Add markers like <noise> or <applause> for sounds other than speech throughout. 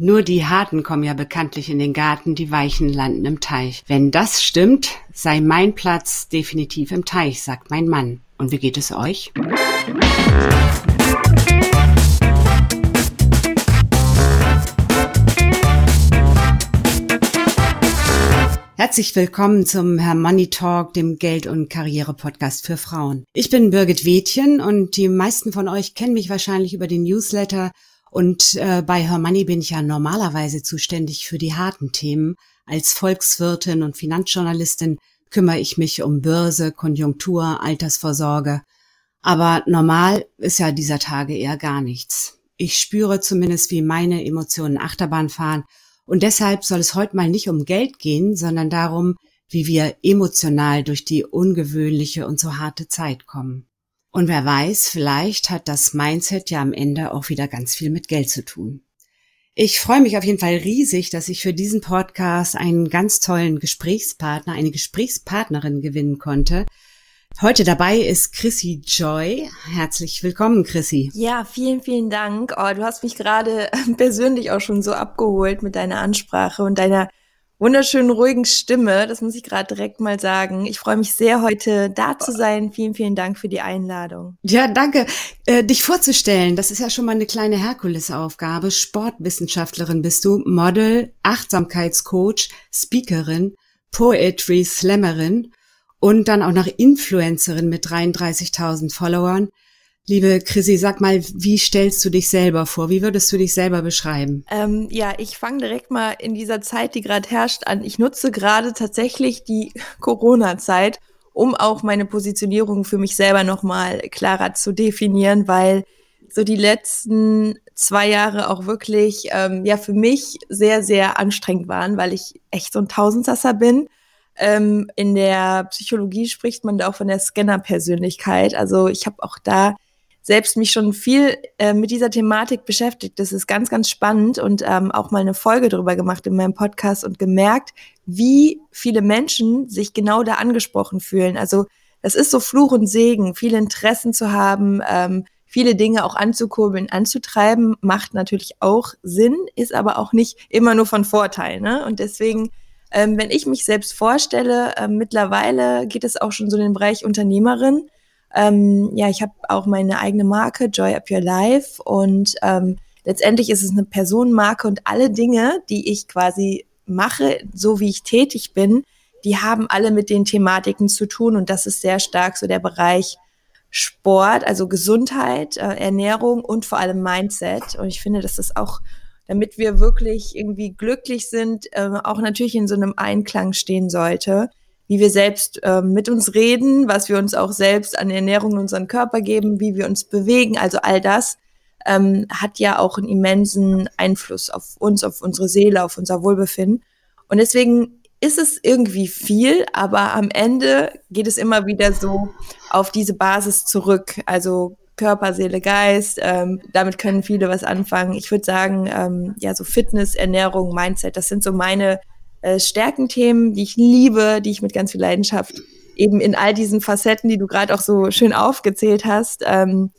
Nur die Harten kommen ja bekanntlich in den Garten, die Weichen landen im Teich. Wenn das stimmt, sei mein Platz definitiv im Teich, sagt mein Mann. Und wie geht es euch? Herzlich willkommen zum Herr Money Talk, dem Geld- und Karriere-Podcast für Frauen. Ich bin Birgit Wädchen und die meisten von euch kennen mich wahrscheinlich über den Newsletter und äh, bei Her Money bin ich ja normalerweise zuständig für die harten Themen. Als Volkswirtin und Finanzjournalistin kümmere ich mich um Börse, Konjunktur, Altersvorsorge. Aber normal ist ja dieser Tage eher gar nichts. Ich spüre zumindest, wie meine Emotionen Achterbahn fahren und deshalb soll es heute mal nicht um Geld gehen, sondern darum, wie wir emotional durch die ungewöhnliche und so harte Zeit kommen. Und wer weiß, vielleicht hat das Mindset ja am Ende auch wieder ganz viel mit Geld zu tun. Ich freue mich auf jeden Fall riesig, dass ich für diesen Podcast einen ganz tollen Gesprächspartner, eine Gesprächspartnerin gewinnen konnte, Heute dabei ist Chrissy Joy. Herzlich willkommen, Chrissy. Ja, vielen, vielen Dank. Oh, du hast mich gerade <laughs> persönlich auch schon so abgeholt mit deiner Ansprache und deiner wunderschönen, ruhigen Stimme. Das muss ich gerade direkt mal sagen. Ich freue mich sehr, heute da zu sein. Vielen, vielen Dank für die Einladung. Ja, danke. Äh, dich vorzustellen, das ist ja schon mal eine kleine Herkulesaufgabe. Sportwissenschaftlerin bist du, Model, Achtsamkeitscoach, Speakerin, Poetry Slammerin und dann auch noch Influencerin mit 33.000 Followern. Liebe Chrissy, sag mal, wie stellst du dich selber vor? Wie würdest du dich selber beschreiben? Ähm, ja, ich fange direkt mal in dieser Zeit, die gerade herrscht, an. Ich nutze gerade tatsächlich die <laughs> Corona-Zeit, um auch meine Positionierung für mich selber nochmal klarer zu definieren, weil so die letzten zwei Jahre auch wirklich ähm, ja für mich sehr, sehr anstrengend waren, weil ich echt so ein Tausendsasser bin ähm, in der Psychologie spricht man da auch von der Scanner-Persönlichkeit. Also ich habe auch da selbst mich schon viel äh, mit dieser Thematik beschäftigt. Das ist ganz, ganz spannend und ähm, auch mal eine Folge darüber gemacht in meinem Podcast und gemerkt, wie viele Menschen sich genau da angesprochen fühlen. Also das ist so Fluch und Segen, viele Interessen zu haben, ähm, viele Dinge auch anzukurbeln, anzutreiben, macht natürlich auch Sinn, ist aber auch nicht immer nur von Vorteil. Ne? Und deswegen ähm, wenn ich mich selbst vorstelle, äh, mittlerweile geht es auch schon so in den Bereich Unternehmerin. Ähm, ja, ich habe auch meine eigene Marke, Joy Up Your Life. Und ähm, letztendlich ist es eine Personenmarke und alle Dinge, die ich quasi mache, so wie ich tätig bin, die haben alle mit den Thematiken zu tun. Und das ist sehr stark so der Bereich Sport, also Gesundheit, äh, Ernährung und vor allem Mindset. Und ich finde, das ist auch damit wir wirklich irgendwie glücklich sind, äh, auch natürlich in so einem Einklang stehen sollte, wie wir selbst äh, mit uns reden, was wir uns auch selbst an Ernährung in unseren Körper geben, wie wir uns bewegen, also all das ähm, hat ja auch einen immensen Einfluss auf uns, auf unsere Seele, auf unser Wohlbefinden. Und deswegen ist es irgendwie viel, aber am Ende geht es immer wieder so auf diese Basis zurück. Also Körper, Seele, Geist. Ähm, damit können viele was anfangen. Ich würde sagen, ähm, ja, so Fitness, Ernährung, Mindset, das sind so meine äh, Stärkenthemen, die ich liebe, die ich mit ganz viel Leidenschaft eben in all diesen Facetten, die du gerade auch so schön aufgezählt hast, ähm,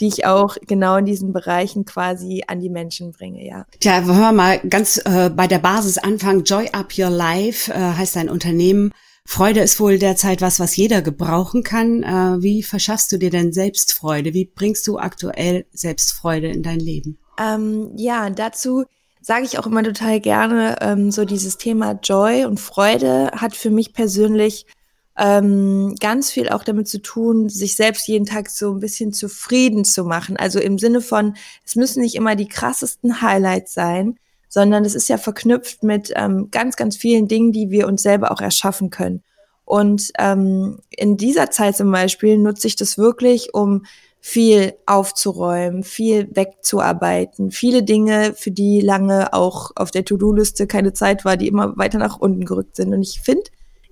die ich auch genau in diesen Bereichen quasi an die Menschen bringe, ja. Tja, hör mal ganz äh, bei der Basis anfangen. Joy Up Your Life äh, heißt ein Unternehmen, Freude ist wohl derzeit was, was jeder gebrauchen kann. Äh, wie verschaffst du dir denn Selbstfreude? Wie bringst du aktuell Selbstfreude in dein Leben? Ähm, ja, dazu sage ich auch immer total gerne, ähm, so dieses Thema Joy und Freude hat für mich persönlich ähm, ganz viel auch damit zu tun, sich selbst jeden Tag so ein bisschen zufrieden zu machen. Also im Sinne von, es müssen nicht immer die krassesten Highlights sein, sondern es ist ja verknüpft mit ähm, ganz, ganz vielen Dingen, die wir uns selber auch erschaffen können. Und ähm, in dieser Zeit zum Beispiel nutze ich das wirklich, um viel aufzuräumen, viel wegzuarbeiten, viele Dinge, für die lange auch auf der To-Do-Liste keine Zeit war, die immer weiter nach unten gerückt sind. Und ich finde,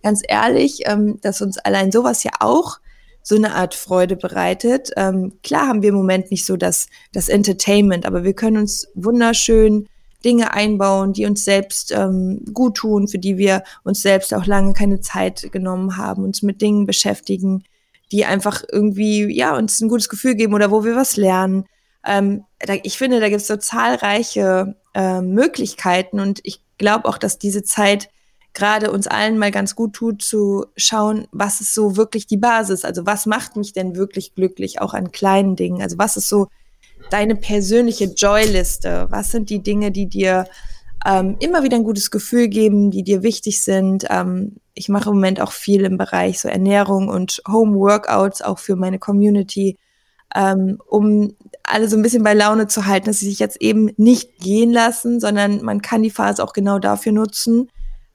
ganz ehrlich, ähm, dass uns allein sowas ja auch so eine Art Freude bereitet. Ähm, klar haben wir im Moment nicht so das, das Entertainment, aber wir können uns wunderschön Dinge einbauen, die uns selbst ähm, gut tun, für die wir uns selbst auch lange keine Zeit genommen haben, uns mit Dingen beschäftigen, die einfach irgendwie, ja, uns ein gutes Gefühl geben oder wo wir was lernen. Ähm, da, ich finde, da gibt es so zahlreiche äh, Möglichkeiten und ich glaube auch, dass diese Zeit gerade uns allen mal ganz gut tut, zu schauen, was ist so wirklich die Basis? Also was macht mich denn wirklich glücklich, auch an kleinen Dingen? Also was ist so deine persönliche Joy-Liste? Was sind die Dinge, die dir ähm, immer wieder ein gutes Gefühl geben, die dir wichtig sind? Ähm, ich mache im Moment auch viel im Bereich so Ernährung und Home-Workouts, auch für meine Community, ähm, um alle so ein bisschen bei Laune zu halten, dass sie sich jetzt eben nicht gehen lassen, sondern man kann die Phase auch genau dafür nutzen,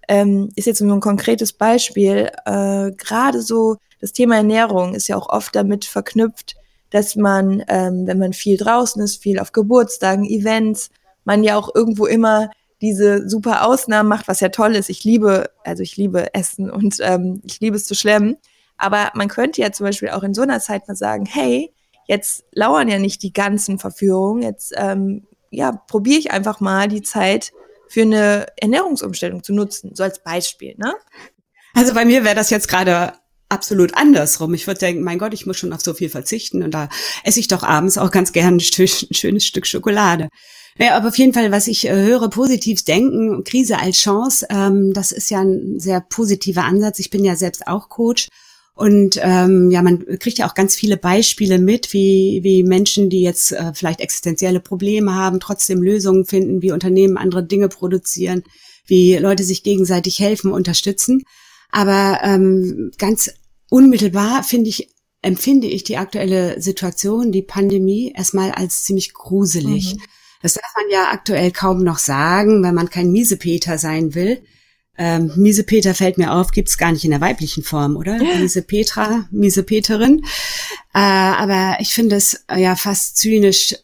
ähm, ist jetzt nur ein konkretes Beispiel. Äh, Gerade so das Thema Ernährung ist ja auch oft damit verknüpft, dass man, ähm, wenn man viel draußen ist, viel auf Geburtstagen, Events, man ja auch irgendwo immer diese super Ausnahmen macht, was ja toll ist. Ich liebe, also ich liebe Essen und ähm, ich liebe es zu schlemmen. Aber man könnte ja zum Beispiel auch in so einer Zeit mal sagen, hey, jetzt lauern ja nicht die ganzen Verführungen, jetzt ähm, ja, probiere ich einfach mal die Zeit für eine Ernährungsumstellung zu nutzen, so als Beispiel, ne? Also bei mir wäre das jetzt gerade absolut andersrum. Ich würde denken, mein Gott, ich muss schon auf so viel verzichten und da esse ich doch abends auch ganz gern ein, ein schönes Stück Schokolade. Naja, aber auf jeden Fall, was ich äh, höre, positiv denken, Krise als Chance, ähm, das ist ja ein sehr positiver Ansatz. Ich bin ja selbst auch Coach und ähm, ja, man kriegt ja auch ganz viele Beispiele mit, wie, wie Menschen, die jetzt äh, vielleicht existenzielle Probleme haben, trotzdem Lösungen finden, wie Unternehmen andere Dinge produzieren, wie Leute sich gegenseitig helfen, unterstützen. Aber ähm, ganz unmittelbar finde ich, empfinde ich die aktuelle Situation, die Pandemie, erstmal als ziemlich gruselig. Mhm. Das darf man ja aktuell kaum noch sagen, wenn man kein Miesepeter sein will. Ähm, Miesepeter fällt mir auf, gibt's gar nicht in der weiblichen Form, oder? Ja. Miesepetra, Miesepeterin. Äh, aber ich finde es äh, ja fast zynisch,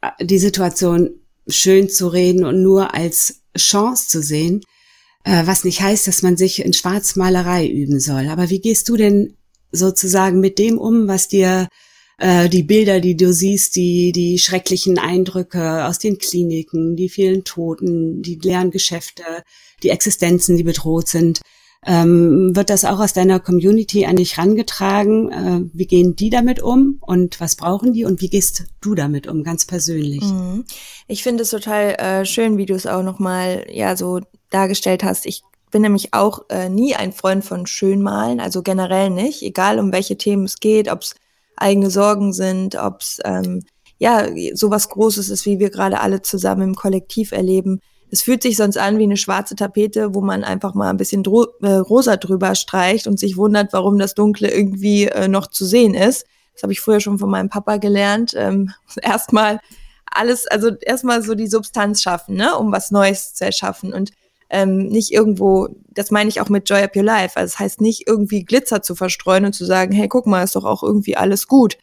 äh, die Situation schön zu reden und nur als Chance zu sehen, was nicht heißt, dass man sich in Schwarzmalerei üben soll. Aber wie gehst du denn sozusagen mit dem um, was dir äh, die Bilder, die du siehst, die, die schrecklichen Eindrücke aus den Kliniken, die vielen Toten, die leeren Geschäfte, die Existenzen, die bedroht sind. Ähm, wird das auch aus deiner Community an dich rangetragen? Äh, wie gehen die damit um und was brauchen die und wie gehst du damit um, ganz persönlich? Mhm. Ich finde es total äh, schön, wie du es auch nochmal ja so dargestellt hast. Ich bin nämlich auch äh, nie ein Freund von Schönmalen, also generell nicht, egal um welche Themen es geht, ob es eigene Sorgen sind, ob es ähm, ja sowas Großes ist, wie wir gerade alle zusammen im Kollektiv erleben. Es fühlt sich sonst an wie eine schwarze Tapete, wo man einfach mal ein bisschen äh, rosa drüber streicht und sich wundert, warum das Dunkle irgendwie äh, noch zu sehen ist. Das habe ich früher schon von meinem Papa gelernt. Ähm, <laughs> erstmal alles, also erstmal so die Substanz schaffen, ne, um was Neues zu erschaffen. Und ähm, nicht irgendwo, das meine ich auch mit Joy Up Your Life. Also das heißt nicht irgendwie Glitzer zu verstreuen und zu sagen, hey, guck mal, ist doch auch irgendwie alles gut.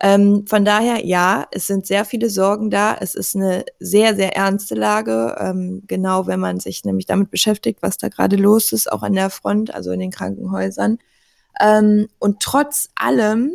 Ähm, von daher, ja, es sind sehr viele Sorgen da. Es ist eine sehr, sehr ernste Lage. Ähm, genau, wenn man sich nämlich damit beschäftigt, was da gerade los ist, auch an der Front, also in den Krankenhäusern. Ähm, und trotz allem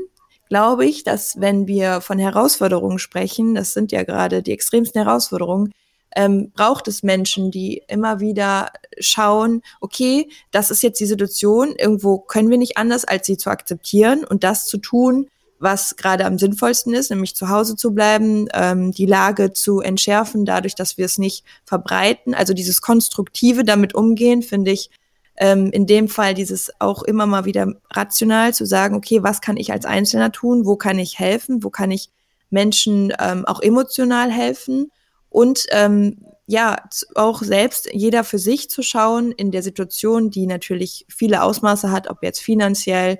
glaube ich, dass wenn wir von Herausforderungen sprechen, das sind ja gerade die extremsten Herausforderungen, ähm, braucht es Menschen, die immer wieder schauen, okay, das ist jetzt die Situation, irgendwo können wir nicht anders, als sie zu akzeptieren und das zu tun, was gerade am sinnvollsten ist, nämlich zu Hause zu bleiben, ähm, die Lage zu entschärfen, dadurch, dass wir es nicht verbreiten. Also dieses konstruktive damit umgehen, finde ich ähm, in dem Fall dieses auch immer mal wieder rational zu sagen, okay, was kann ich als Einzelner tun, wo kann ich helfen, wo kann ich Menschen ähm, auch emotional helfen? Und ähm, ja, auch selbst jeder für sich zu schauen in der Situation, die natürlich viele Ausmaße hat, ob jetzt finanziell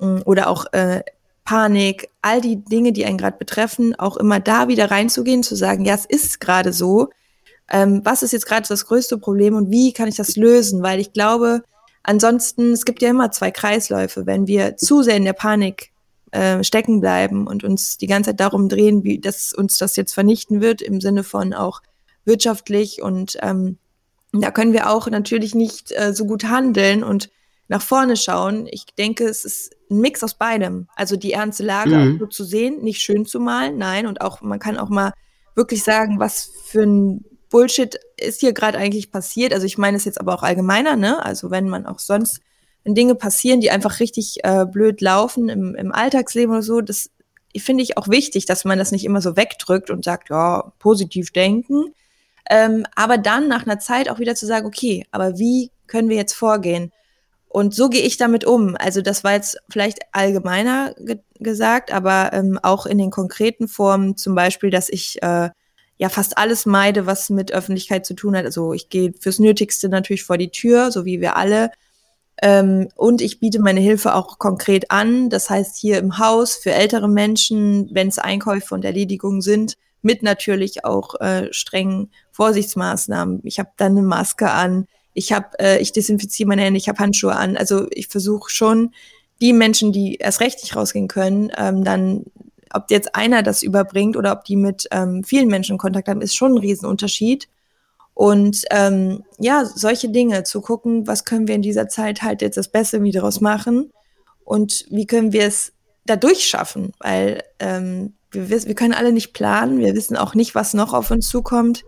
äh, oder auch äh, Panik, all die Dinge, die einen gerade betreffen, auch immer da wieder reinzugehen, zu sagen, ja, es ist gerade so. Ähm, was ist jetzt gerade das größte Problem und wie kann ich das lösen? Weil ich glaube, ansonsten, es gibt ja immer zwei Kreisläufe. Wenn wir zu sehr in der Panik äh, stecken bleiben und uns die ganze Zeit darum drehen, wie dass uns das jetzt vernichten wird, im Sinne von auch wirtschaftlich. Und ähm, da können wir auch natürlich nicht äh, so gut handeln und nach vorne schauen. Ich denke, es ist ein Mix aus beidem. Also die ernste Lage mhm. so zu sehen, nicht schön zu malen, nein. Und auch, man kann auch mal wirklich sagen, was für ein Bullshit ist hier gerade eigentlich passiert. Also ich meine es jetzt aber auch allgemeiner, ne? Also wenn man auch sonst wenn Dinge passieren, die einfach richtig äh, blöd laufen im, im Alltagsleben oder so, das finde ich auch wichtig, dass man das nicht immer so wegdrückt und sagt, ja, positiv denken. Ähm, aber dann nach einer Zeit auch wieder zu sagen, okay, aber wie können wir jetzt vorgehen? Und so gehe ich damit um. Also das war jetzt vielleicht allgemeiner ge gesagt, aber ähm, auch in den konkreten Formen, zum Beispiel, dass ich äh, ja fast alles meide, was mit Öffentlichkeit zu tun hat. Also ich gehe fürs Nötigste natürlich vor die Tür, so wie wir alle. Ähm, und ich biete meine Hilfe auch konkret an. Das heißt, hier im Haus für ältere Menschen, wenn es Einkäufe und Erledigungen sind, mit natürlich auch äh, strengen Vorsichtsmaßnahmen. Ich habe dann eine Maske an, ich habe, äh, ich desinfiziere meine Hände, ich habe Handschuhe an. Also ich versuche schon, die Menschen, die erst recht nicht rausgehen können, ähm, dann, ob jetzt einer das überbringt oder ob die mit ähm, vielen Menschen Kontakt haben, ist schon ein Riesenunterschied. Und ähm, ja, solche Dinge zu gucken, was können wir in dieser Zeit halt jetzt das Beste wieder draus machen und wie können wir es dadurch schaffen, weil ähm, wir, wir können alle nicht planen, wir wissen auch nicht, was noch auf uns zukommt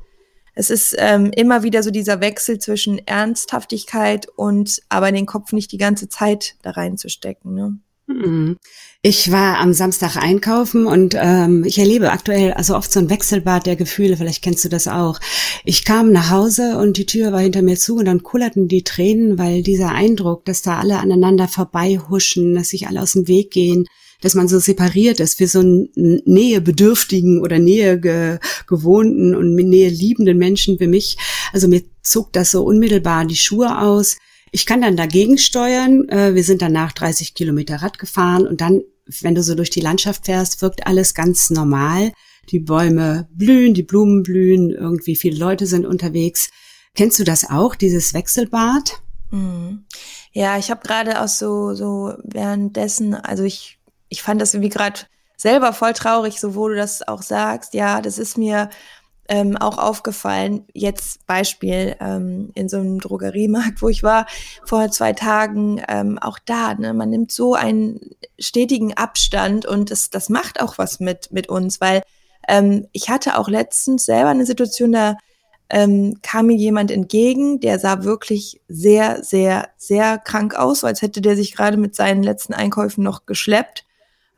es ist ähm, immer wieder so dieser Wechsel zwischen Ernsthaftigkeit und aber den Kopf nicht die ganze Zeit da reinzustecken. Ne? Mhm. Ich war am Samstag einkaufen und ähm, ich erlebe aktuell also oft so ein Wechselbad der Gefühle, vielleicht kennst du das auch. Ich kam nach Hause und die Tür war hinter mir zu und dann kullerten die Tränen, weil dieser Eindruck, dass da alle aneinander vorbeihuschen, dass sich alle aus dem Weg gehen, dass man so separiert ist für so einen nähebedürftigen oder nähe ge gewohnten und nähe liebenden Menschen wie mich. Also mir zog das so unmittelbar die Schuhe aus. Ich kann dann dagegen steuern. Äh, wir sind danach 30 Kilometer Rad gefahren und dann, wenn du so durch die Landschaft fährst, wirkt alles ganz normal. Die Bäume blühen, die Blumen blühen, irgendwie viele Leute sind unterwegs. Kennst du das auch, dieses Wechselbad? Mhm. Ja, ich habe gerade auch so, so währenddessen, also ich ich fand das irgendwie gerade selber voll traurig, so wo du das auch sagst. Ja, das ist mir ähm, auch aufgefallen. Jetzt Beispiel ähm, in so einem Drogeriemarkt, wo ich war vor zwei Tagen. Ähm, auch da, ne, man nimmt so einen stetigen Abstand und das, das macht auch was mit mit uns, weil ähm, ich hatte auch letztens selber eine Situation, da ähm, kam mir jemand entgegen, der sah wirklich sehr, sehr, sehr krank aus, als hätte der sich gerade mit seinen letzten Einkäufen noch geschleppt.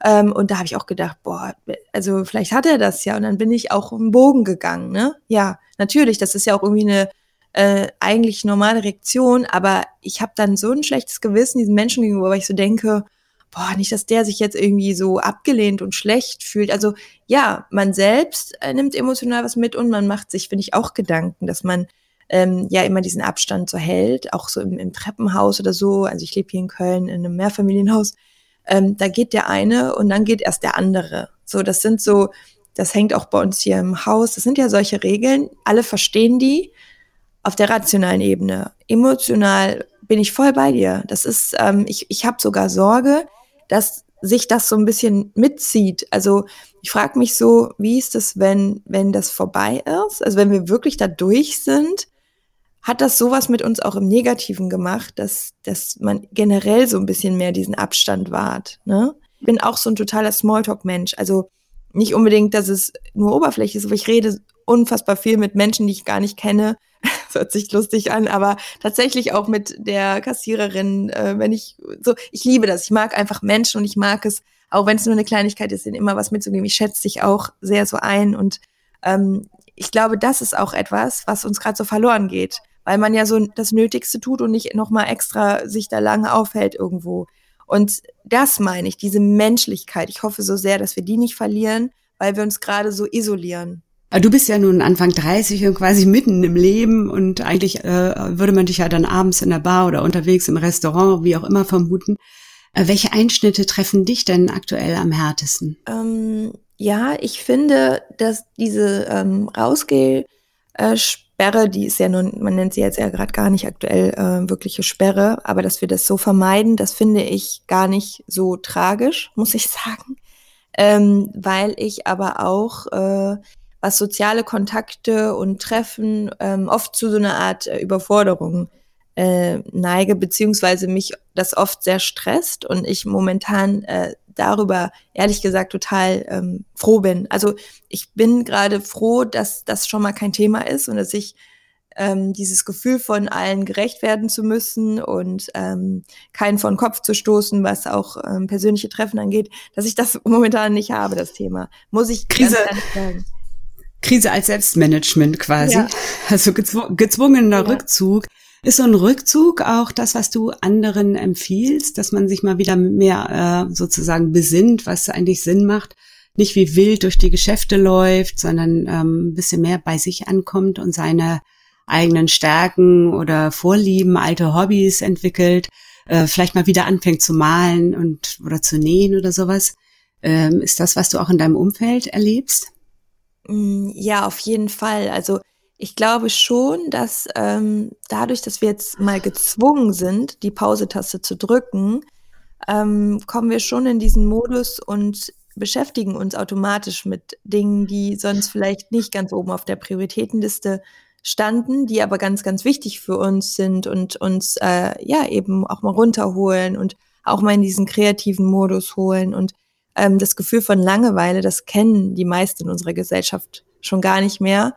Ähm, und da habe ich auch gedacht, boah, also vielleicht hat er das ja. Und dann bin ich auch im Bogen gegangen, ne? Ja, natürlich, das ist ja auch irgendwie eine äh, eigentlich normale Reaktion, aber ich habe dann so ein schlechtes Gewissen diesen Menschen gegenüber, weil ich so denke, boah, nicht, dass der sich jetzt irgendwie so abgelehnt und schlecht fühlt. Also ja, man selbst äh, nimmt emotional was mit und man macht sich, finde ich, auch Gedanken, dass man ähm, ja immer diesen Abstand so hält, auch so im, im Treppenhaus oder so. Also ich lebe hier in Köln in einem Mehrfamilienhaus ähm, da geht der eine und dann geht erst der andere. So, das sind so, das hängt auch bei uns hier im Haus. Das sind ja solche Regeln. Alle verstehen die auf der rationalen Ebene. Emotional bin ich voll bei dir. Das ist, ähm, ich, ich habe sogar Sorge, dass sich das so ein bisschen mitzieht. Also ich frage mich so, wie ist das, wenn, wenn das vorbei ist? Also wenn wir wirklich da durch sind, hat das sowas mit uns auch im Negativen gemacht, dass, dass man generell so ein bisschen mehr diesen Abstand wahrt. Ne? Ich bin auch so ein totaler Smalltalk-Mensch. Also nicht unbedingt, dass es nur Oberfläche ist, aber ich rede unfassbar viel mit Menschen, die ich gar nicht kenne. <laughs> Das hört sich lustig an, aber tatsächlich auch mit der Kassiererin, äh, wenn ich so, ich liebe das. Ich mag einfach Menschen und ich mag es, auch wenn es nur eine Kleinigkeit ist, ihnen immer was mitzugeben. Ich schätze dich auch sehr so ein und ähm, ich glaube, das ist auch etwas, was uns gerade so verloren geht weil man ja so das Nötigste tut und nicht nochmal extra sich da lange aufhält irgendwo. Und das meine ich, diese Menschlichkeit. Ich hoffe so sehr, dass wir die nicht verlieren, weil wir uns gerade so isolieren. Du bist ja nun Anfang 30 und quasi mitten im Leben und eigentlich äh, würde man dich ja dann abends in der Bar oder unterwegs im Restaurant, wie auch immer, vermuten. Äh, welche Einschnitte treffen dich denn aktuell am härtesten? Ähm, ja, ich finde, dass diese ähm, Rausgeh- äh, Sperre, die ist ja nun, man nennt sie jetzt ja gerade gar nicht aktuell äh, wirkliche Sperre, aber dass wir das so vermeiden, das finde ich gar nicht so tragisch, muss ich <laughs> sagen. Ähm, weil ich aber auch, äh, was soziale Kontakte und Treffen ähm, oft zu so einer Art äh, Überforderung äh, neige, beziehungsweise mich das oft sehr stresst und ich momentan äh, darüber ehrlich gesagt total ähm, froh bin. Also ich bin gerade froh, dass das schon mal kein Thema ist und dass ich ähm, dieses Gefühl von allen gerecht werden zu müssen und ähm, keinen von Kopf zu stoßen, was auch ähm, persönliche Treffen angeht, dass ich das <laughs> momentan nicht habe, das Thema. Muss ich Krise, sagen. Krise als Selbstmanagement quasi. Ja. Also gezw gezwungener ja. Rückzug. Ist so ein Rückzug auch das, was du anderen empfiehlst, dass man sich mal wieder mehr äh, sozusagen besinnt, was eigentlich Sinn macht? Nicht wie wild durch die Geschäfte läuft, sondern ähm, ein bisschen mehr bei sich ankommt und seine eigenen Stärken oder Vorlieben, alte Hobbys entwickelt, äh, vielleicht mal wieder anfängt zu malen und oder zu nähen oder sowas. Ähm, ist das, was du auch in deinem Umfeld erlebst? Mm, ja, auf jeden Fall. Also ich glaube schon, dass ähm, dadurch, dass wir jetzt mal gezwungen sind, die Pause-Taste zu drücken, ähm, kommen wir schon in diesen Modus und beschäftigen uns automatisch mit Dingen, die sonst vielleicht nicht ganz oben auf der Prioritätenliste standen, die aber ganz, ganz wichtig für uns sind und uns äh, ja eben auch mal runterholen und auch mal in diesen kreativen Modus holen. Und ähm, das Gefühl von Langeweile, das kennen die meisten in unserer Gesellschaft schon gar nicht mehr.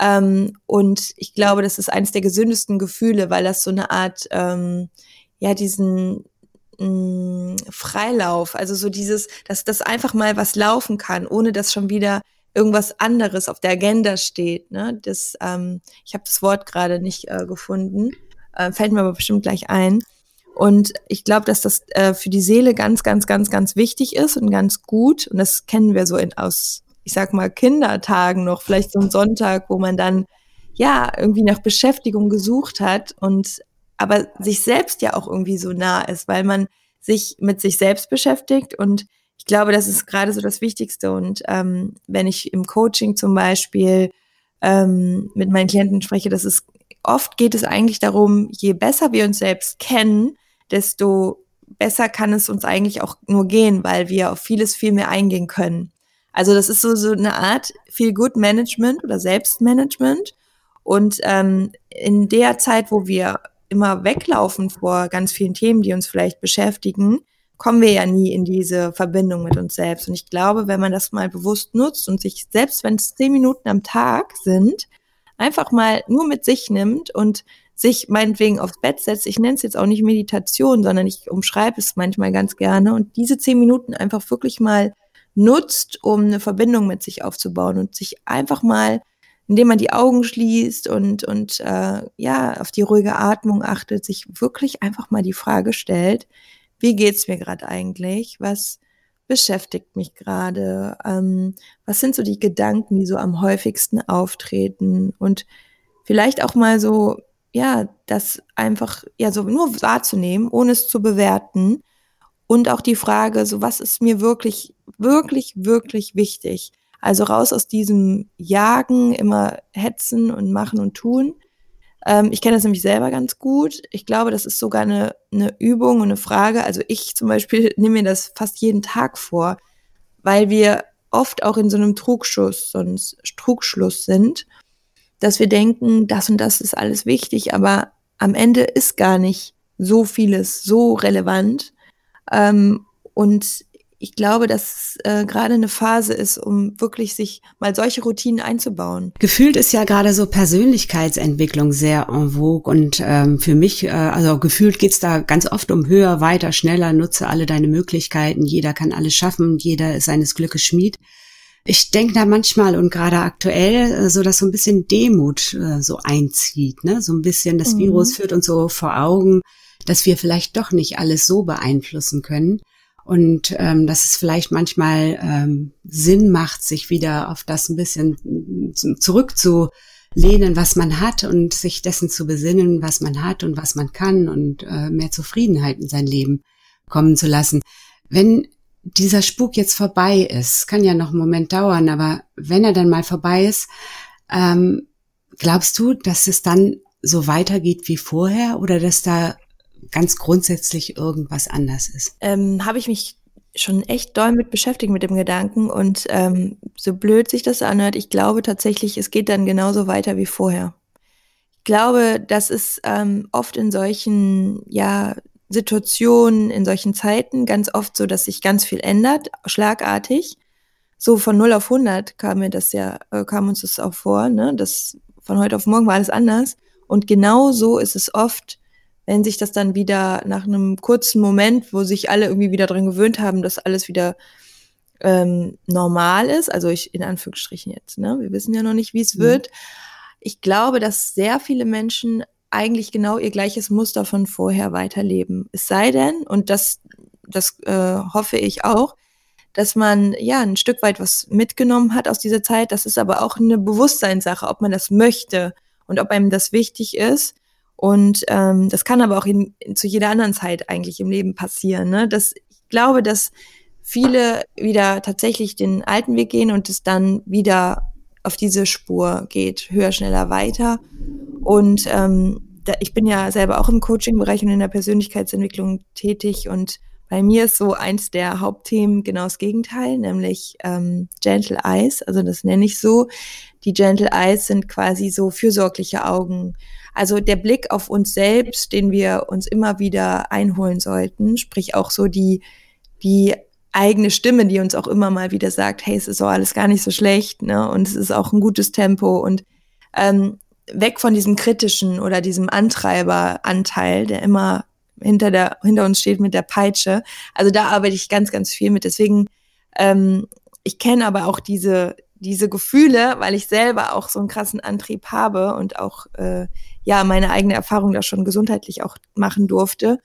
Ähm, und ich glaube, das ist eines der gesündesten Gefühle, weil das so eine Art, ähm, ja, diesen mh, mm, Freilauf, also so dieses, dass das einfach mal was laufen kann, ohne dass schon wieder irgendwas anderes auf der Agenda steht. Ne? Das, ähm, ich habe das Wort gerade nicht äh, gefunden, äh, fällt mir aber bestimmt gleich ein. Und ich glaube, dass das äh, für die Seele ganz, ganz, ganz, ganz wichtig ist und ganz gut. Und das kennen wir so in, aus, ich sag mal, Kindertagen noch, vielleicht so ein Sonntag, wo man dann ja irgendwie nach Beschäftigung gesucht hat und aber sich selbst ja auch irgendwie so nah ist, weil man sich mit sich selbst beschäftigt und ich glaube, das ist gerade so das Wichtigste. Und ähm, wenn ich im Coaching zum Beispiel ähm, mit meinen Klienten spreche, das ist oft geht es eigentlich darum, je besser wir uns selbst kennen, desto besser kann es uns eigentlich auch nur gehen, weil wir auf vieles viel mehr eingehen können. Also das ist so, so eine Art viel Good Management oder Selbstmanagement. Und ähm, in der Zeit, wo wir immer weglaufen vor ganz vielen Themen, die uns vielleicht beschäftigen, kommen wir ja nie in diese Verbindung mit uns selbst. Und ich glaube, wenn man das mal bewusst nutzt und sich, selbst wenn es zehn Minuten am Tag sind, einfach mal nur mit sich nimmt und sich meinetwegen aufs Bett setzt. Ich nenne es jetzt auch nicht Meditation, sondern ich umschreibe es manchmal ganz gerne und diese zehn Minuten einfach wirklich mal nutzt, um eine Verbindung mit sich aufzubauen und sich einfach mal, indem man die Augen schließt und, und äh, ja, auf die ruhige Atmung achtet, sich wirklich einfach mal die Frage stellt, wie geht's mir gerade eigentlich? Was beschäftigt mich gerade? Ähm, was sind so die Gedanken, die so am häufigsten auftreten? Und vielleicht auch mal so, ja, das einfach, ja, so nur wahrzunehmen, ohne es zu bewerten. Und auch die Frage, so was ist mir wirklich, wirklich, wirklich wichtig? Also raus aus diesem Jagen, immer hetzen und machen und tun, ähm, ich kenne das nämlich selber ganz gut. Ich glaube, das ist sogar eine, eine Übung und eine Frage. Also ich zum Beispiel <laughs> nehme mir das fast jeden Tag vor, weil wir oft auch in so einem Trugschuss, so einem Trugschluss sind, dass wir denken, das und das ist alles wichtig, aber am Ende ist gar nicht so vieles so relevant. Ähm, und ich glaube, dass äh, gerade eine Phase ist, um wirklich sich mal solche Routinen einzubauen. Gefühlt ist ja gerade so Persönlichkeitsentwicklung sehr en vogue und ähm, für mich, äh, also gefühlt geht's da ganz oft um höher, weiter, schneller, nutze alle deine Möglichkeiten, jeder kann alles schaffen, jeder ist seines Glückes Schmied. Ich denke da manchmal und gerade aktuell äh, so, dass so ein bisschen Demut äh, so einzieht, ne? So ein bisschen das mhm. Virus führt uns so vor Augen, dass wir vielleicht doch nicht alles so beeinflussen können und ähm, dass es vielleicht manchmal ähm, Sinn macht, sich wieder auf das ein bisschen zurückzulehnen, was man hat und sich dessen zu besinnen, was man hat und was man kann und äh, mehr Zufriedenheit in sein Leben kommen zu lassen. Wenn dieser Spuk jetzt vorbei ist, kann ja noch einen Moment dauern, aber wenn er dann mal vorbei ist, ähm, glaubst du, dass es dann so weitergeht wie vorher oder dass da ganz grundsätzlich irgendwas anders ist? Ähm, Habe ich mich schon echt doll mit beschäftigt mit dem Gedanken und ähm, so blöd sich das anhört, ich glaube tatsächlich, es geht dann genauso weiter wie vorher. Ich glaube, das ist ähm, oft in solchen ja, Situationen, in solchen Zeiten ganz oft so, dass sich ganz viel ändert, schlagartig. So von 0 auf 100 kam mir das ja, äh, kam uns das auch vor, ne? dass von heute auf morgen war alles anders. Und genau so ist es oft, wenn sich das dann wieder nach einem kurzen Moment, wo sich alle irgendwie wieder dran gewöhnt haben, dass alles wieder ähm, normal ist, also ich in Anführungsstrichen jetzt, ne? Wir wissen ja noch nicht, wie es mhm. wird. Ich glaube, dass sehr viele Menschen eigentlich genau ihr gleiches Muster von vorher weiterleben. Es sei denn, und das, das äh, hoffe ich auch, dass man ja ein Stück weit was mitgenommen hat aus dieser Zeit. Das ist aber auch eine Bewusstseinssache, ob man das möchte und ob einem das wichtig ist. Und ähm, das kann aber auch in, zu jeder anderen Zeit eigentlich im Leben passieren. Ne? Das, ich glaube, dass viele wieder tatsächlich den alten Weg gehen und es dann wieder auf diese Spur geht, höher, schneller, weiter. Und ähm, da, ich bin ja selber auch im Coaching-Bereich und in der Persönlichkeitsentwicklung tätig und bei mir ist so eins der Hauptthemen genau das Gegenteil, nämlich ähm, Gentle Eyes, also das nenne ich so. Die Gentle Eyes sind quasi so fürsorgliche Augen. Also der Blick auf uns selbst, den wir uns immer wieder einholen sollten, sprich auch so die, die eigene Stimme, die uns auch immer mal wieder sagt, hey, es ist doch alles gar nicht so schlecht, ne? Und es ist auch ein gutes Tempo und ähm, weg von diesem kritischen oder diesem Antreiberanteil, der immer hinter der hinter uns steht mit der Peitsche. Also da arbeite ich ganz, ganz viel mit. Deswegen, ähm, ich kenne aber auch diese diese Gefühle, weil ich selber auch so einen krassen Antrieb habe und auch äh, ja meine eigene Erfahrung da schon gesundheitlich auch machen durfte.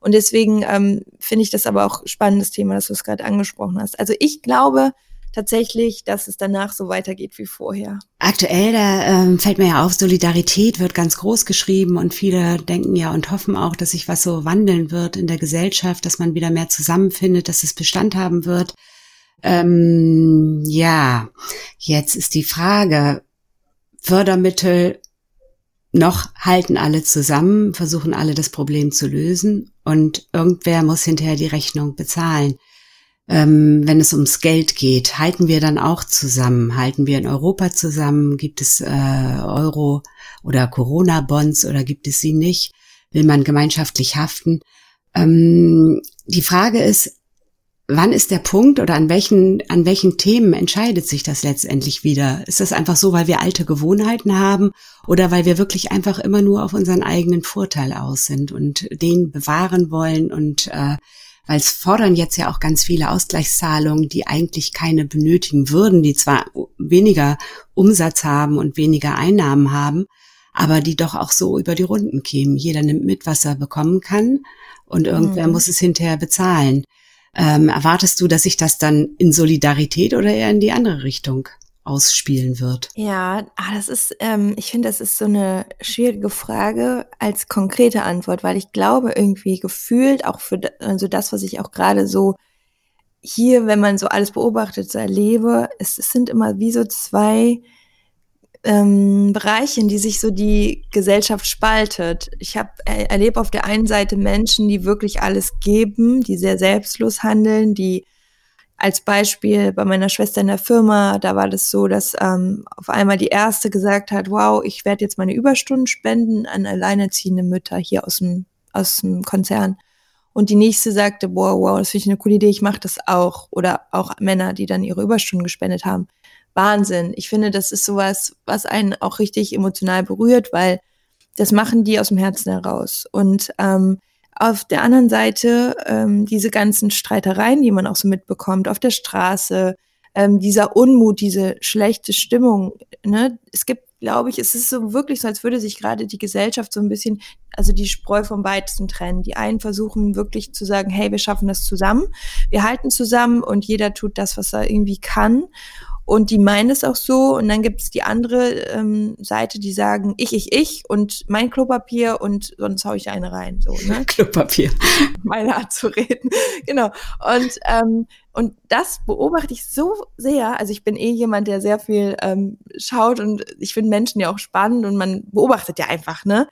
Und deswegen ähm, finde ich das aber auch spannendes Thema, dass du es gerade angesprochen hast. Also ich glaube tatsächlich, dass es danach so weitergeht wie vorher. Aktuell, da ähm, fällt mir ja auf, Solidarität wird ganz groß geschrieben und viele denken ja und hoffen auch, dass sich was so wandeln wird in der Gesellschaft, dass man wieder mehr zusammenfindet, dass es Bestand haben wird. Ähm, ja, jetzt ist die Frage, Fördermittel noch halten alle zusammen, versuchen alle das Problem zu lösen und irgendwer muss hinterher die Rechnung bezahlen. Ähm, wenn es ums Geld geht, halten wir dann auch zusammen? Halten wir in Europa zusammen? Gibt es äh, Euro oder Corona-Bonds oder gibt es sie nicht? Will man gemeinschaftlich haften? Ähm, die Frage ist, wann ist der Punkt oder an welchen, an welchen Themen entscheidet sich das letztendlich wieder? Ist das einfach so, weil wir alte Gewohnheiten haben oder weil wir wirklich einfach immer nur auf unseren eigenen Vorteil aus sind und den bewahren wollen und äh, weil es fordern jetzt ja auch ganz viele Ausgleichszahlungen, die eigentlich keine benötigen würden, die zwar weniger Umsatz haben und weniger Einnahmen haben, aber die doch auch so über die Runden kämen. Jeder nimmt mit, was er bekommen kann und irgendwer mhm. muss es hinterher bezahlen. Ähm, erwartest du, dass sich das dann in Solidarität oder eher in die andere Richtung ausspielen wird? Ja, ah, das ist, ähm, ich finde, das ist so eine schwierige Frage als konkrete Antwort, weil ich glaube, irgendwie gefühlt auch für also das, was ich auch gerade so hier, wenn man so alles beobachtet, so erlebe, es, es sind immer wie so zwei ähm, Bereichen, die sich so die Gesellschaft spaltet. Ich habe er, erlebe auf der einen Seite Menschen, die wirklich alles geben, die sehr selbstlos handeln, die als Beispiel bei meiner Schwester in der Firma, da war das so, dass ähm, auf einmal die erste gesagt hat, wow, ich werde jetzt meine Überstunden spenden an alleinerziehende Mütter hier aus dem, aus dem Konzern. Und die nächste sagte, boah, wow, das finde ich eine coole Idee, ich mache das auch. Oder auch Männer, die dann ihre Überstunden gespendet haben. Wahnsinn. Ich finde, das ist sowas, was einen auch richtig emotional berührt, weil das machen die aus dem Herzen heraus. Und ähm, auf der anderen Seite ähm, diese ganzen Streitereien, die man auch so mitbekommt auf der Straße, ähm, dieser Unmut, diese schlechte Stimmung. Ne? Es gibt, glaube ich, es ist so wirklich so, als würde sich gerade die Gesellschaft so ein bisschen, also die Spreu vom Weizen trennen. Die einen versuchen wirklich zu sagen, hey, wir schaffen das zusammen, wir halten zusammen und jeder tut das, was er irgendwie kann. Und die meinen es auch so. Und dann gibt es die andere ähm, Seite, die sagen, ich, ich, ich und mein Klopapier und sonst hau ich eine rein. So, ne? <laughs> Klopapier. Meine Art zu reden. <laughs> genau. Und, ähm, und das beobachte ich so sehr. Also ich bin eh jemand, der sehr viel ähm, schaut und ich finde Menschen ja auch spannend und man beobachtet ja einfach, ne?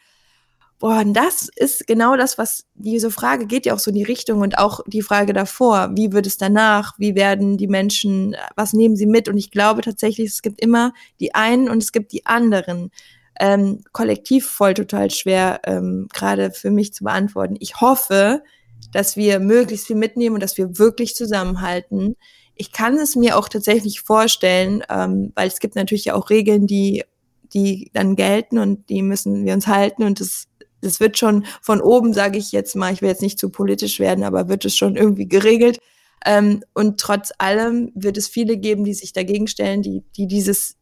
Boah, und das ist genau das, was diese Frage geht ja auch so in die Richtung und auch die Frage davor, wie wird es danach, wie werden die Menschen, was nehmen sie mit? Und ich glaube tatsächlich, es gibt immer die einen und es gibt die anderen. Ähm, kollektiv voll total schwer, ähm, gerade für mich zu beantworten. Ich hoffe, dass wir möglichst viel mitnehmen und dass wir wirklich zusammenhalten. Ich kann es mir auch tatsächlich vorstellen, ähm, weil es gibt natürlich auch Regeln, die die dann gelten und die müssen wir uns halten und das das wird schon von oben, sage ich jetzt mal, ich will jetzt nicht zu politisch werden, aber wird es schon irgendwie geregelt. Ähm, und trotz allem wird es viele geben, die sich dagegen stellen, die, die dieses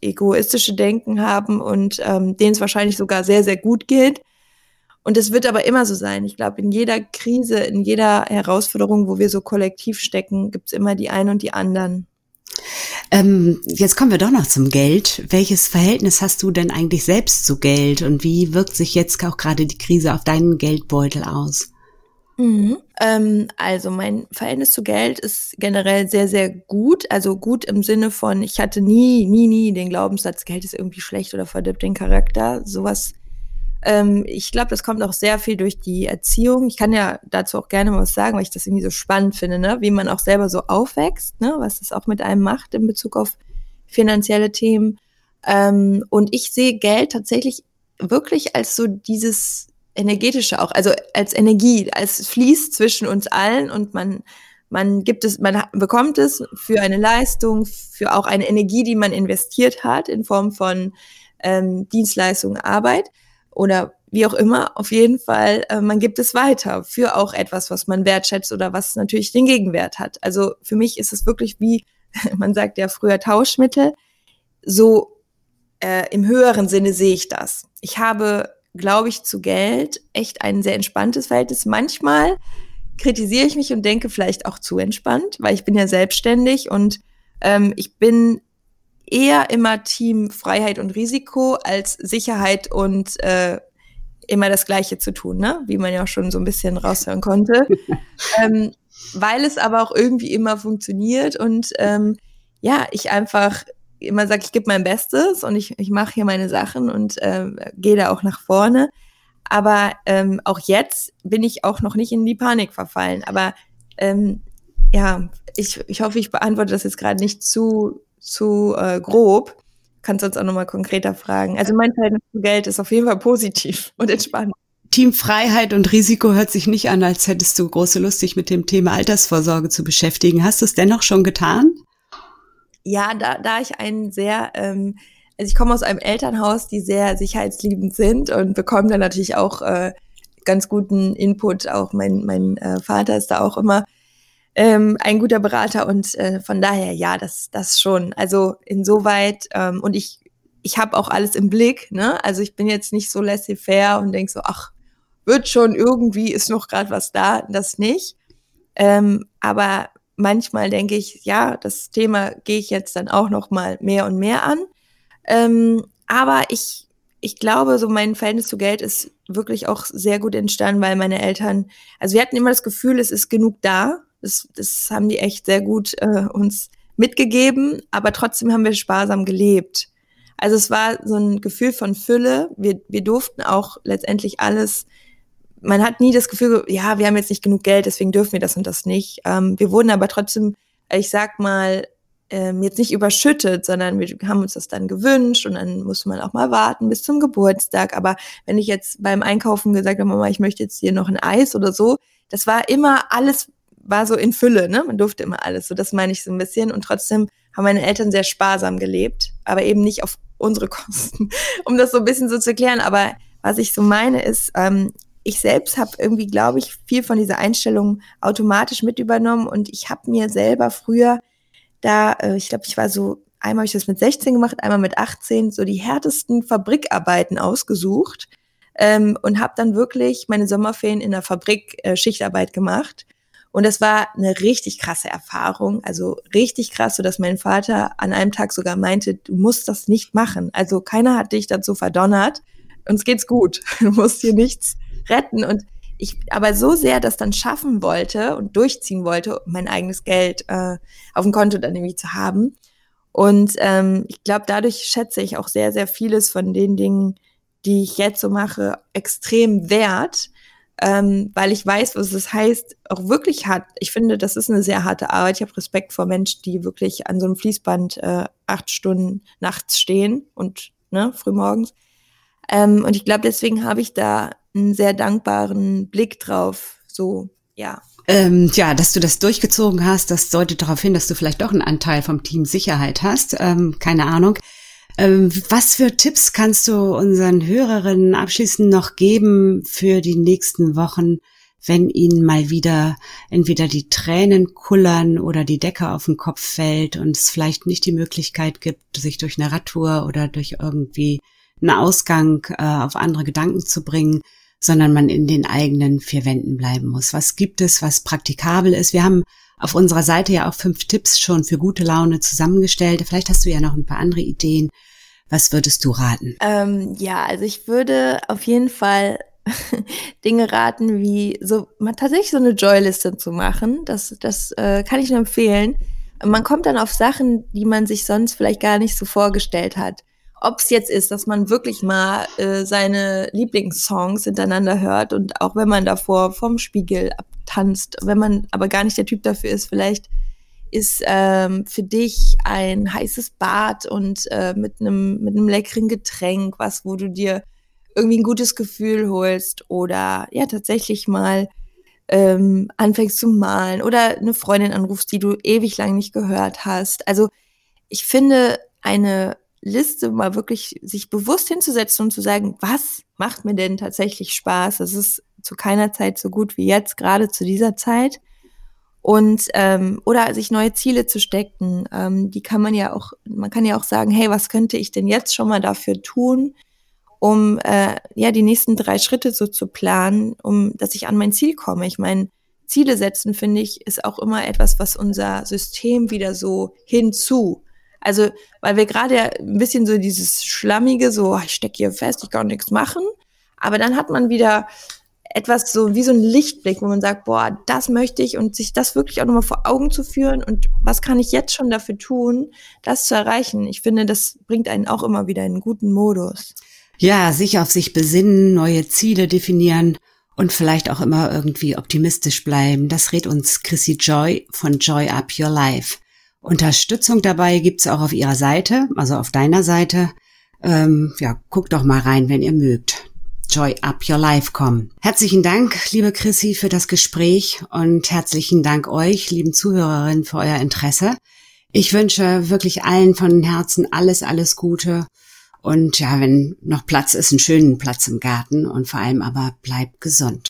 egoistische Denken haben und ähm, denen es wahrscheinlich sogar sehr, sehr gut geht. Und es wird aber immer so sein. Ich glaube, in jeder Krise, in jeder Herausforderung, wo wir so kollektiv stecken, gibt es immer die einen und die anderen. Ähm, jetzt kommen wir doch noch zum Geld. Welches Verhältnis hast du denn eigentlich selbst zu Geld und wie wirkt sich jetzt auch gerade die Krise auf deinen Geldbeutel aus? Mhm. Ähm, also mein Verhältnis zu Geld ist generell sehr, sehr gut. Also gut im Sinne von, ich hatte nie, nie, nie den Glaubenssatz, Geld ist irgendwie schlecht oder verdirbt den Charakter. Sowas ähm, ich glaube, das kommt auch sehr viel durch die Erziehung. Ich kann ja dazu auch gerne mal was sagen, weil ich das irgendwie so spannend finde, ne? wie man auch selber so aufwächst, ne? was das auch mit einem macht in Bezug auf finanzielle Themen. Ähm, und ich sehe Geld tatsächlich wirklich als so dieses energetische auch, also als Energie, als Fließ zwischen uns allen und man man gibt es, man bekommt es für eine Leistung, für auch eine Energie, die man investiert hat in Form von ähm, Dienstleistung, Arbeit oder wie auch immer, auf jeden Fall, äh, man gibt es weiter für auch etwas, was man wertschätzt oder was natürlich den Gegenwert hat. Also für mich ist es wirklich wie, <laughs> man sagt ja früher Tauschmittel, so äh, im höheren Sinne sehe ich das. Ich habe, glaube ich, zu Geld echt ein sehr entspanntes Verhältnis. Manchmal kritisiere ich mich und denke vielleicht auch zu entspannt, weil ich bin ja selbstständig und ähm, ich bin eher immer Team Freiheit und Risiko als Sicherheit und äh, immer das Gleiche zu tun, ne? wie man ja auch schon so ein bisschen raushören konnte. <laughs> ähm, weil es aber auch irgendwie immer funktioniert und ähm, ja, ich einfach immer sage, ich gebe mein Bestes und ich, ich mache hier meine Sachen und äh, gehe da auch nach vorne. Aber ähm, auch jetzt bin ich auch noch nicht in die Panik verfallen. Aber ähm, ja, ich, ich hoffe, ich beantworte das jetzt gerade nicht zu zu äh, grob. Kannst du uns auch nochmal konkreter fragen. Also mein Verhältnis zu Geld ist auf jeden Fall positiv und entspannt. Team Freiheit und Risiko hört sich nicht an, als hättest du große Lust, dich mit dem Thema Altersvorsorge zu beschäftigen. Hast du es dennoch schon getan? Ja, da, da ich einen sehr, ähm, also ich komme aus einem Elternhaus, die sehr sicherheitsliebend sind und bekomme dann natürlich auch äh, ganz guten Input. Auch mein, mein äh, Vater ist da auch immer ähm, ein guter Berater und äh, von daher ja, das das schon. Also insoweit ähm, und ich ich habe auch alles im Blick, ne? Also ich bin jetzt nicht so laissez-faire und denk so, ach, wird schon irgendwie ist noch gerade was da, das nicht. Ähm, aber manchmal denke ich, ja, das Thema gehe ich jetzt dann auch noch mal mehr und mehr an. Ähm, aber ich ich glaube, so mein Verhältnis zu Geld ist wirklich auch sehr gut entstanden, weil meine Eltern, also wir hatten immer das Gefühl, es ist genug da, das, das haben die echt sehr gut äh, uns mitgegeben, aber trotzdem haben wir sparsam gelebt. Also es war so ein Gefühl von Fülle. Wir, wir durften auch letztendlich alles. Man hat nie das Gefühl, ja, wir haben jetzt nicht genug Geld, deswegen dürfen wir das und das nicht. Ähm, wir wurden aber trotzdem, ich sag mal, ähm, jetzt nicht überschüttet, sondern wir haben uns das dann gewünscht und dann muss man auch mal warten bis zum Geburtstag. Aber wenn ich jetzt beim Einkaufen gesagt habe, Mama, ich möchte jetzt hier noch ein Eis oder so, das war immer alles war so in Fülle, ne? Man durfte immer alles. So, das meine ich so ein bisschen. Und trotzdem haben meine Eltern sehr sparsam gelebt, aber eben nicht auf unsere <laughs> Kosten, um das so ein bisschen so zu erklären. Aber was ich so meine ist, ähm, ich selbst habe irgendwie, glaube ich, viel von dieser Einstellung automatisch mit übernommen und ich habe mir selber früher da, äh, ich glaube, ich war so, einmal habe ich das mit 16 gemacht, einmal mit 18, so die härtesten Fabrikarbeiten ausgesucht ähm, und habe dann wirklich meine Sommerferien in der Fabrik äh, Schichtarbeit gemacht und das war eine richtig krasse Erfahrung, also richtig krass, so dass mein Vater an einem Tag sogar meinte, du musst das nicht machen. Also keiner hat dich dazu verdonnert. Uns geht's gut. <laughs> Du musst hier nichts retten. Und ich aber so sehr das dann schaffen wollte und durchziehen wollte, mein eigenes Geld äh, auf dem Konto dann irgendwie zu haben. Und ähm, ich glaube, dadurch schätze ich auch sehr, sehr vieles von den Dingen, die ich jetzt so mache, extrem wert, ähm, weil ich weiß, was es heißt, auch wirklich hart. Ich finde, das ist eine sehr harte Arbeit. Ich habe Respekt vor Menschen, die wirklich an so einem Fließband äh, acht Stunden nachts stehen und ne, frühmorgens. Ähm, und ich glaube, deswegen habe ich da einen sehr dankbaren Blick drauf. So, ja. Ähm, ja, dass du das durchgezogen hast, das deutet darauf hin, dass du vielleicht doch einen Anteil vom Team Sicherheit hast. Ähm, keine Ahnung. Ähm, was für Tipps kannst du unseren Hörerinnen abschließend noch geben für die nächsten Wochen, wenn ihnen mal wieder entweder die Tränen kullern oder die Decke auf den Kopf fällt und es vielleicht nicht die Möglichkeit gibt, sich durch eine Radtour oder durch irgendwie einen Ausgang äh, auf andere Gedanken zu bringen, sondern man in den eigenen vier Wänden bleiben muss. Was gibt es, was praktikabel ist? Wir haben auf unserer Seite ja auch fünf Tipps schon für gute Laune zusammengestellt. Vielleicht hast du ja noch ein paar andere Ideen. Was würdest du raten? Ähm, ja, also ich würde auf jeden Fall <laughs> Dinge raten, wie so mal tatsächlich so eine Joy-Liste zu machen. Das, das äh, kann ich nur empfehlen. Man kommt dann auf Sachen, die man sich sonst vielleicht gar nicht so vorgestellt hat. Ob es jetzt ist, dass man wirklich mal äh, seine Lieblingssongs hintereinander hört und auch wenn man davor vom Spiegel abtanzt, wenn man aber gar nicht der Typ dafür ist, vielleicht ist ähm, für dich ein heißes Bad und äh, mit einem mit einem leckeren Getränk, was wo du dir irgendwie ein gutes Gefühl holst oder ja tatsächlich mal ähm, anfängst zu malen oder eine Freundin anrufst, die du ewig lang nicht gehört hast. Also ich finde eine Liste mal wirklich sich bewusst hinzusetzen und zu sagen, was macht mir denn tatsächlich Spaß? Das ist zu keiner Zeit so gut wie jetzt, gerade zu dieser Zeit. Und ähm, oder sich neue Ziele zu stecken, ähm, die kann man ja auch, man kann ja auch sagen, hey, was könnte ich denn jetzt schon mal dafür tun, um äh, ja die nächsten drei Schritte so zu planen, um dass ich an mein Ziel komme. Ich meine, Ziele setzen, finde ich, ist auch immer etwas, was unser System wieder so hinzu. Also, weil wir gerade ein bisschen so dieses Schlammige, so, ich stecke hier fest, ich kann nichts machen. Aber dann hat man wieder etwas so wie so ein Lichtblick, wo man sagt, boah, das möchte ich und sich das wirklich auch nochmal vor Augen zu führen und was kann ich jetzt schon dafür tun, das zu erreichen. Ich finde, das bringt einen auch immer wieder in einen guten Modus. Ja, sich auf sich besinnen, neue Ziele definieren und vielleicht auch immer irgendwie optimistisch bleiben. Das rät uns Chrissy Joy von Joy Up Your Life. Unterstützung dabei gibt's auch auf ihrer Seite, also auf deiner Seite. Ähm, ja, guckt doch mal rein, wenn ihr mögt. Joy Up Your Life kommen. Herzlichen Dank, liebe Chrissy, für das Gespräch und herzlichen Dank euch, lieben Zuhörerinnen, für euer Interesse. Ich wünsche wirklich allen von Herzen alles, alles Gute und ja, wenn noch Platz ist, einen schönen Platz im Garten und vor allem aber bleibt gesund.